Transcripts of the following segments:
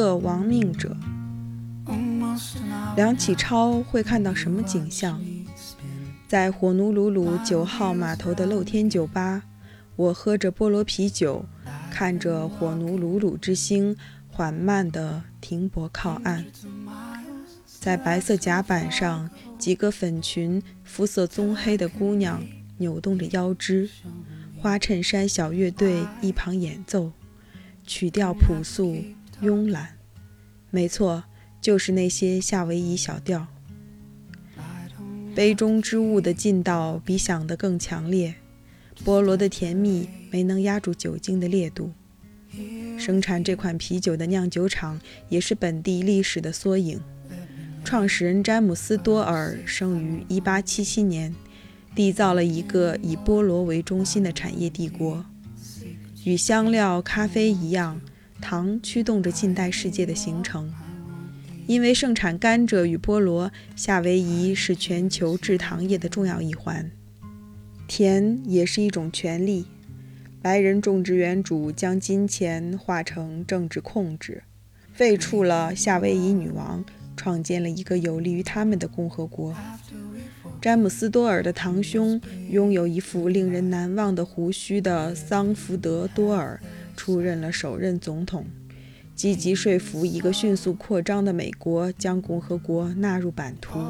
个亡命者。梁启超会看到什么景象？在火奴鲁鲁九号码头的露天酒吧，我喝着菠萝啤酒，看着火奴鲁鲁之星缓慢地停泊靠岸。在白色甲板上，几个粉裙、肤色棕黑的姑娘扭动着腰肢，花衬衫小乐队一旁演奏，曲调朴素慵懒。没错。就是那些夏威夷小调，杯中之物的劲道比想的更强烈，菠萝的甜蜜没能压住酒精的烈度。生产这款啤酒的酿酒厂也是本地历史的缩影。创始人詹姆斯多尔生于1877年，缔造了一个以菠萝为中心的产业帝国。与香料、咖啡一样，糖驱动着近代世界的形成。因为盛产甘蔗与菠萝，夏威夷是全球制糖业的重要一环。甜也是一种权利。白人种植园主将金钱化成政治控制，废黜了夏威夷女王，创建了一个有利于他们的共和国。詹姆斯多尔的堂兄拥有一副令人难忘的胡须的桑福德多尔出任了首任总统。积极说服一个迅速扩张的美国将共和国纳入版图。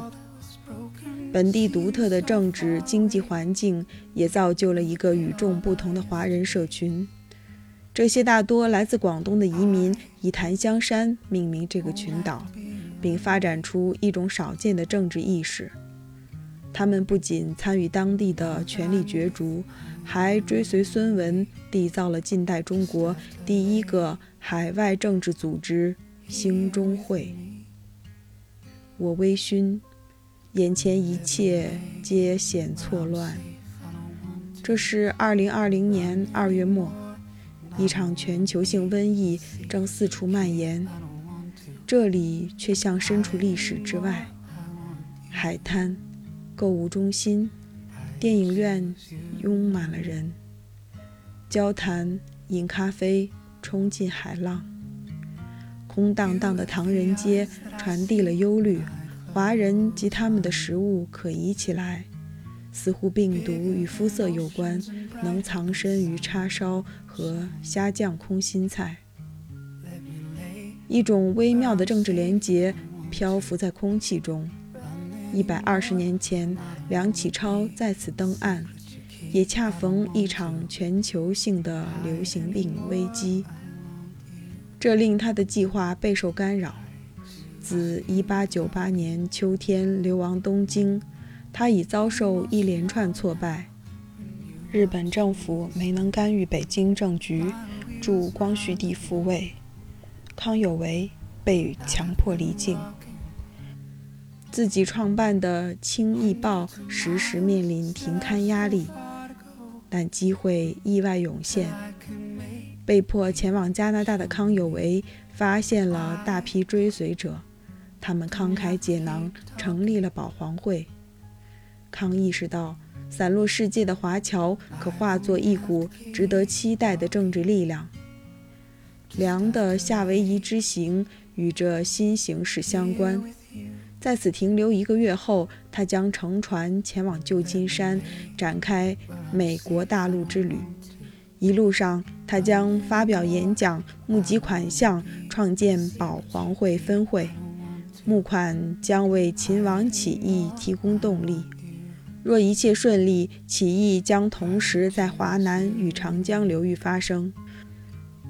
本地独特的政治经济环境也造就了一个与众不同的华人社群。这些大多来自广东的移民以檀香山命名这个群岛，并发展出一种少见的政治意识。他们不仅参与当地的权力角逐，还追随孙文缔造了近代中国第一个。海外政治组织兴中会，我微醺，眼前一切皆显错乱。这是二零二零年二月末，一场全球性瘟疫正四处蔓延，这里却像身处历史之外。海滩、购物中心、电影院拥满了人，交谈、饮咖啡。冲进海浪，空荡荡的唐人街传递了忧虑。华人及他们的食物可疑起来，似乎病毒与肤色有关，能藏身于叉烧和虾酱空心菜。一种微妙的政治联结漂浮在空气中。一百二十年前，梁启超在此登岸。也恰逢一场全球性的流行病危机，这令他的计划备受干扰。自1898年秋天流亡东京，他已遭受一连串挫败。日本政府没能干预北京政局，助光绪帝复位，康有为被强迫离境，自己创办的《清易报》时时面临停刊压力。但机会意外涌现，被迫前往加拿大的康有为发现了大批追随者，他们慷慨解囊，成立了保皇会。康意识到，散落世界的华侨可化作一股值得期待的政治力量。梁的夏威夷之行与这新形势相关。在此停留一个月后，他将乘船前往旧金山，展开美国大陆之旅。一路上，他将发表演讲、募集款项、创建保皇会分会。募款将为秦王起义提供动力。若一切顺利，起义将同时在华南与长江流域发生。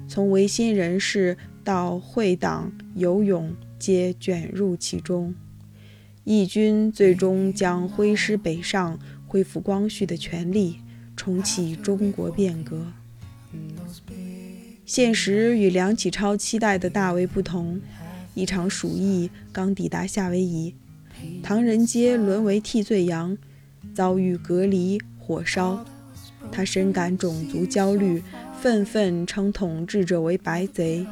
从维新人士到会党、游泳，皆卷入其中。义军最终将挥师北上，恢复光绪的权力，重启中国变革。现实与梁启超期待的大为不同。一场鼠疫刚抵达夏威夷，唐人街沦为替罪羊，遭遇隔离、火烧。他深感种族焦虑，愤愤称统治者为白贼。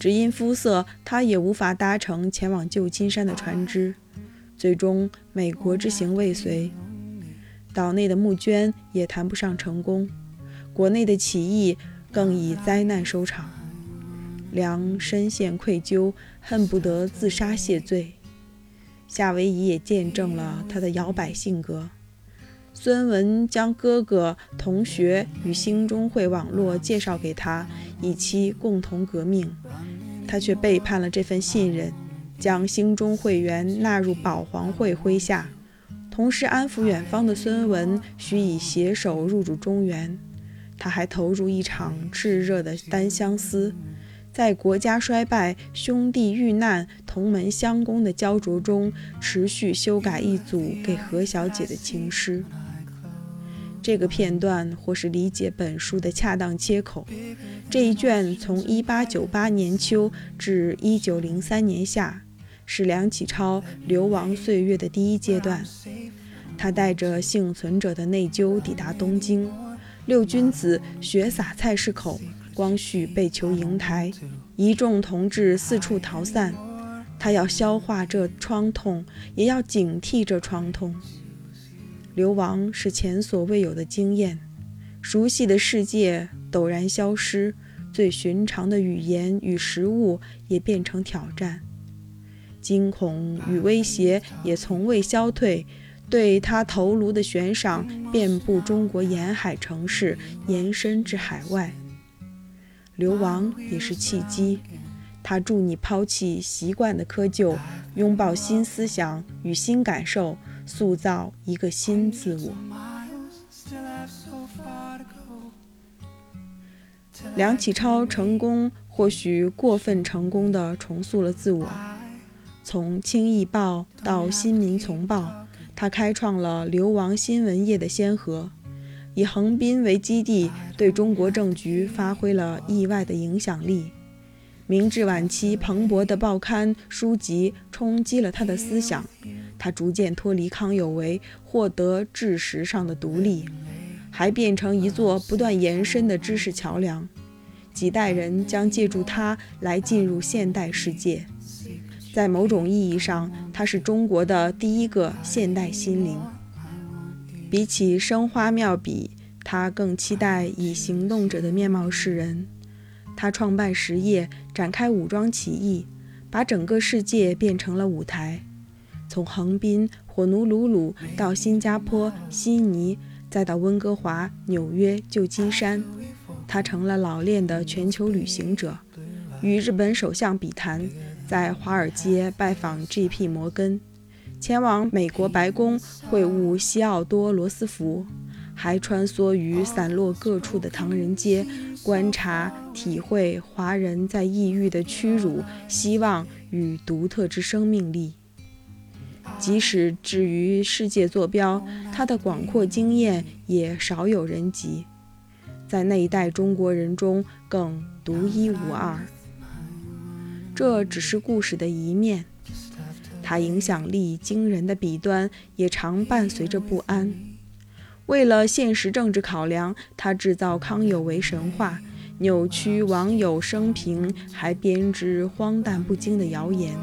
只因肤色，他也无法搭乘前往旧金山的船只。最终，美国之行未遂，岛内的募捐也谈不上成功，国内的起义更以灾难收场。梁深陷愧疚，恨不得自杀谢罪。夏威夷也见证了他的摇摆性格。孙文将哥哥、同学与兴中会网络介绍给他，以期共同革命，他却背叛了这份信任，将兴中会员纳入保皇会麾下，同时安抚远方的孙文，许以携手入主中原。他还投入一场炽热的单相思。在国家衰败、兄弟遇难、同门相攻的焦灼中，持续修改一组给何小姐的情诗。这个片段或是理解本书的恰当切口。这一卷从1898年秋至1903年夏，是梁启超流亡岁月的第一阶段。他带着幸存者的内疚抵达东京，六君子血洒菜市口。光绪被囚瀛台，一众同志四处逃散。他要消化这创痛，也要警惕这创痛。流亡是前所未有的经验，熟悉的世界陡然消失，最寻常的语言与食物也变成挑战。惊恐与威胁也从未消退，对他头颅的悬赏遍布中国沿海城市，延伸至海外。流亡也是契机，他助你抛弃习惯的窠臼，拥抱新思想与新感受，塑造一个新自我。梁启超成功，或许过分成功地重塑了自我。从《清易报》到《新民丛报》，他开创了流亡新闻业的先河。以横滨为基地，对中国政局发挥了意外的影响力。明治晚期蓬勃的报刊书籍冲击了他的思想，他逐渐脱离康有为，获得知识上的独立，还变成一座不断延伸的知识桥梁。几代人将借助他来进入现代世界。在某种意义上，他是中国的第一个现代心灵。比起生花妙笔，他更期待以行动者的面貌示人。他创办实业，展开武装起义，把整个世界变成了舞台。从横滨、火奴鲁鲁到新加坡、悉尼，再到温哥华、纽约、旧金山，他成了老练的全球旅行者。与日本首相比谈，在华尔街拜访 G.P. 摩根。前往美国白宫会晤西奥多·罗斯福，还穿梭于散落各处的唐人街，观察、体会华人在异域的屈辱、希望与独特之生命力。即使置于世界坐标，他的广阔经验也少有人及，在那一代中国人中更独一无二。这只是故事的一面。他影响力惊人的笔端也常伴随着不安。为了现实政治考量，他制造康有为神话，扭曲网友生平，还编织荒诞不经的谣言。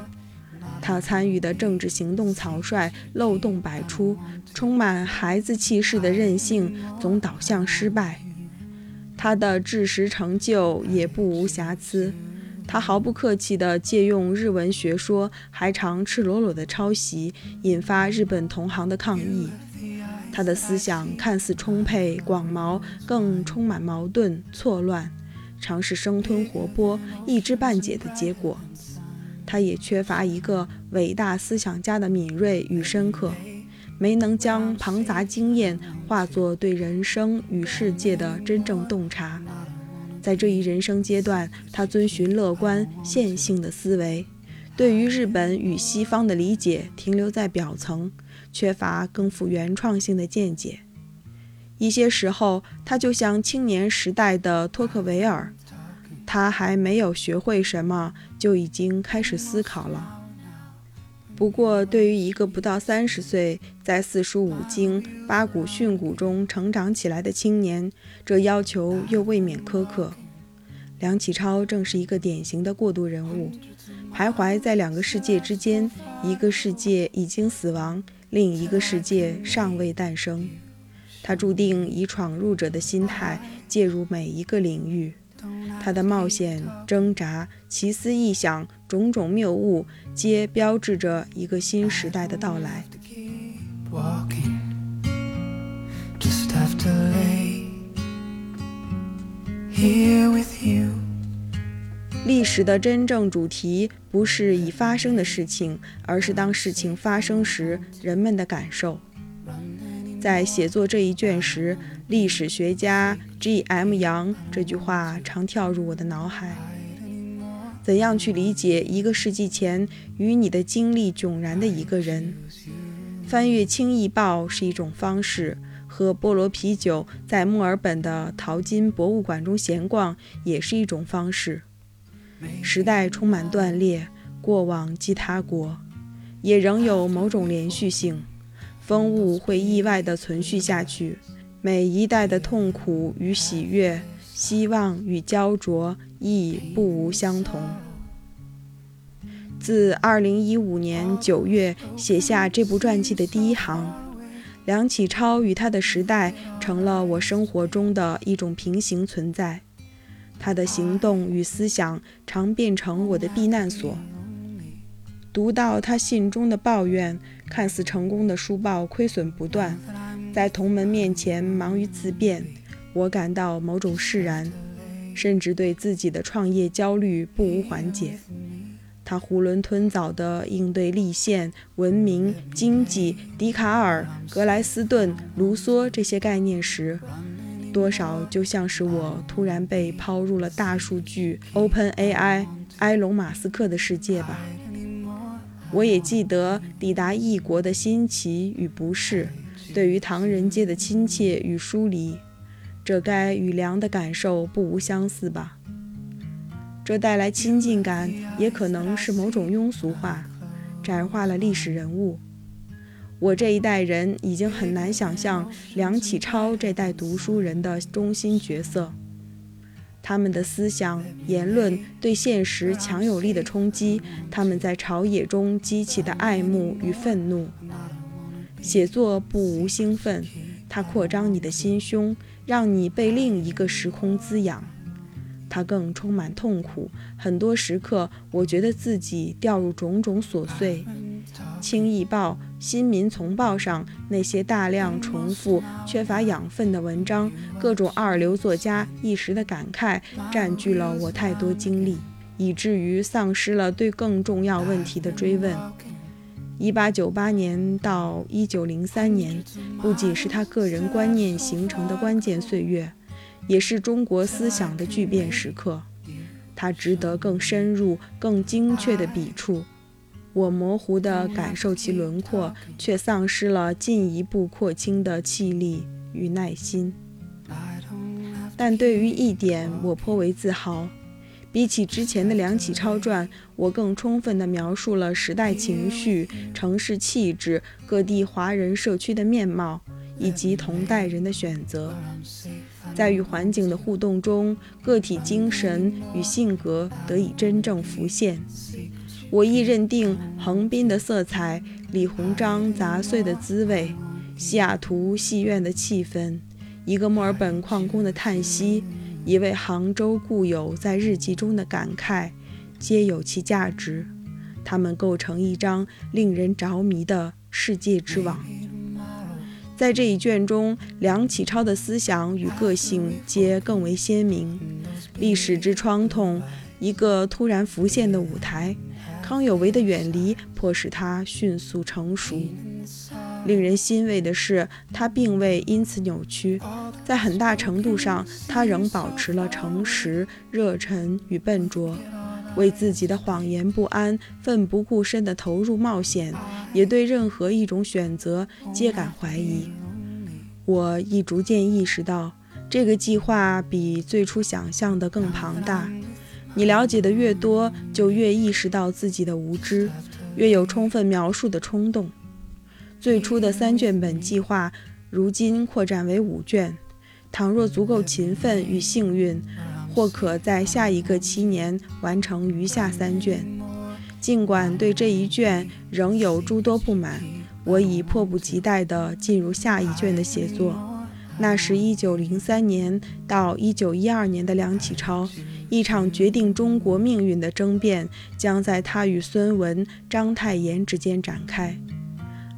他参与的政治行动草率，漏洞百出，充满孩子气势的任性总导向失败。他的知识成就也不无瑕疵。他毫不客气地借用日文学说，还常赤裸裸地抄袭，引发日本同行的抗议。他的思想看似充沛广袤，更充满矛盾错乱，常是生吞活剥、一知半解的结果。他也缺乏一个伟大思想家的敏锐与深刻，没能将庞杂经验化作对人生与世界的真正洞察。在这一人生阶段，他遵循乐观线性的思维，对于日本与西方的理解停留在表层，缺乏更富原创性的见解。一些时候，他就像青年时代的托克维尔，他还没有学会什么，就已经开始思考了。不过，对于一个不到三十岁，在四书五经、八股训诂中成长起来的青年，这要求又未免苛刻。梁启超正是一个典型的过渡人物，徘徊在两个世界之间，一个世界已经死亡，另一个世界尚未诞生。他注定以闯入者的心态介入每一个领域，他的冒险、挣扎、奇思异想、种种谬误，皆标志着一个新时代的到来。历史的真正主题不是已发生的事情，而是当事情发生时人们的感受。在写作这一卷时，历史学家 G.M. 杨这句话常跳入我的脑海：怎样去理解一个世纪前与你的经历迥然的一个人？翻阅《轻易报》是一种方式，喝菠萝啤酒，在墨尔本的淘金博物馆中闲逛也是一种方式。时代充满断裂，过往即他国，也仍有某种连续性。风物会意外地存续下去，每一代的痛苦与喜悦，希望与焦灼亦不无相同。自2015年9月写下这部传记的第一行，梁启超与他的时代成了我生活中的一种平行存在。他的行动与思想常变成我的避难所。读到他信中的抱怨，看似成功的书报亏损不断，在同门面前忙于自辩，我感到某种释然，甚至对自己的创业焦虑不无缓解。他囫囵吞枣地应对立宪、文明、经济、笛卡尔、格莱斯顿、卢梭这些概念时，多少就像是我突然被抛入了大数据 OpenAI 埃隆·马斯克的世界吧。我也记得抵达异国的新奇与不适，对于唐人街的亲切与疏离，这该与梁的感受不无相似吧。这带来亲近感，也可能是某种庸俗化，窄化了历史人物。我这一代人已经很难想象梁启超这代读书人的中心角色，他们的思想言论对现实强有力的冲击，他们在朝野中激起的爱慕与愤怒。写作不无兴奋，它扩张你的心胸，让你被另一个时空滋养；它更充满痛苦，很多时刻我觉得自己掉入种种琐碎。《轻易报》《新民丛报》上那些大量重复、缺乏养分的文章，各种二流作家一时的感慨，占据了我太多精力，以至于丧失了对更重要问题的追问。1898年到1903年，不仅是他个人观念形成的关键岁月，也是中国思想的巨变时刻。他值得更深入、更精确的笔触。我模糊地感受其轮廓，却丧失了进一步扩清的气力与耐心。但对于一点，我颇为自豪：比起之前的梁启超传，我更充分地描述了时代情绪、城市气质、各地华人社区的面貌，以及同代人的选择。在与环境的互动中，个体精神与性格得以真正浮现。我亦认定横滨的色彩、李鸿章杂碎的滋味、西雅图戏院的气氛、一个墨尔本矿工的叹息、一位杭州故友在日记中的感慨，皆有其价值。它们构成一张令人着迷的世界之网。在这一卷中，梁启超的思想与个性皆更为鲜明。历史之创痛，一个突然浮现的舞台。康有为的远离迫使他迅速成熟。令人欣慰的是，他并未因此扭曲，在很大程度上，他仍保持了诚实、热忱与笨拙。为自己的谎言不安，奋不顾身地投入冒险，也对任何一种选择皆感怀疑。我亦逐渐意识到，这个计划比最初想象的更庞大。你了解的越多，就越意识到自己的无知，越有充分描述的冲动。最初的三卷本计划，如今扩展为五卷。倘若足够勤奋与幸运，或可在下一个七年完成余下三卷。尽管对这一卷仍有诸多不满，我已迫不及待地进入下一卷的写作。那是一九零三年到一九一二年的梁启超，一场决定中国命运的争辩将在他与孙文、章太炎之间展开。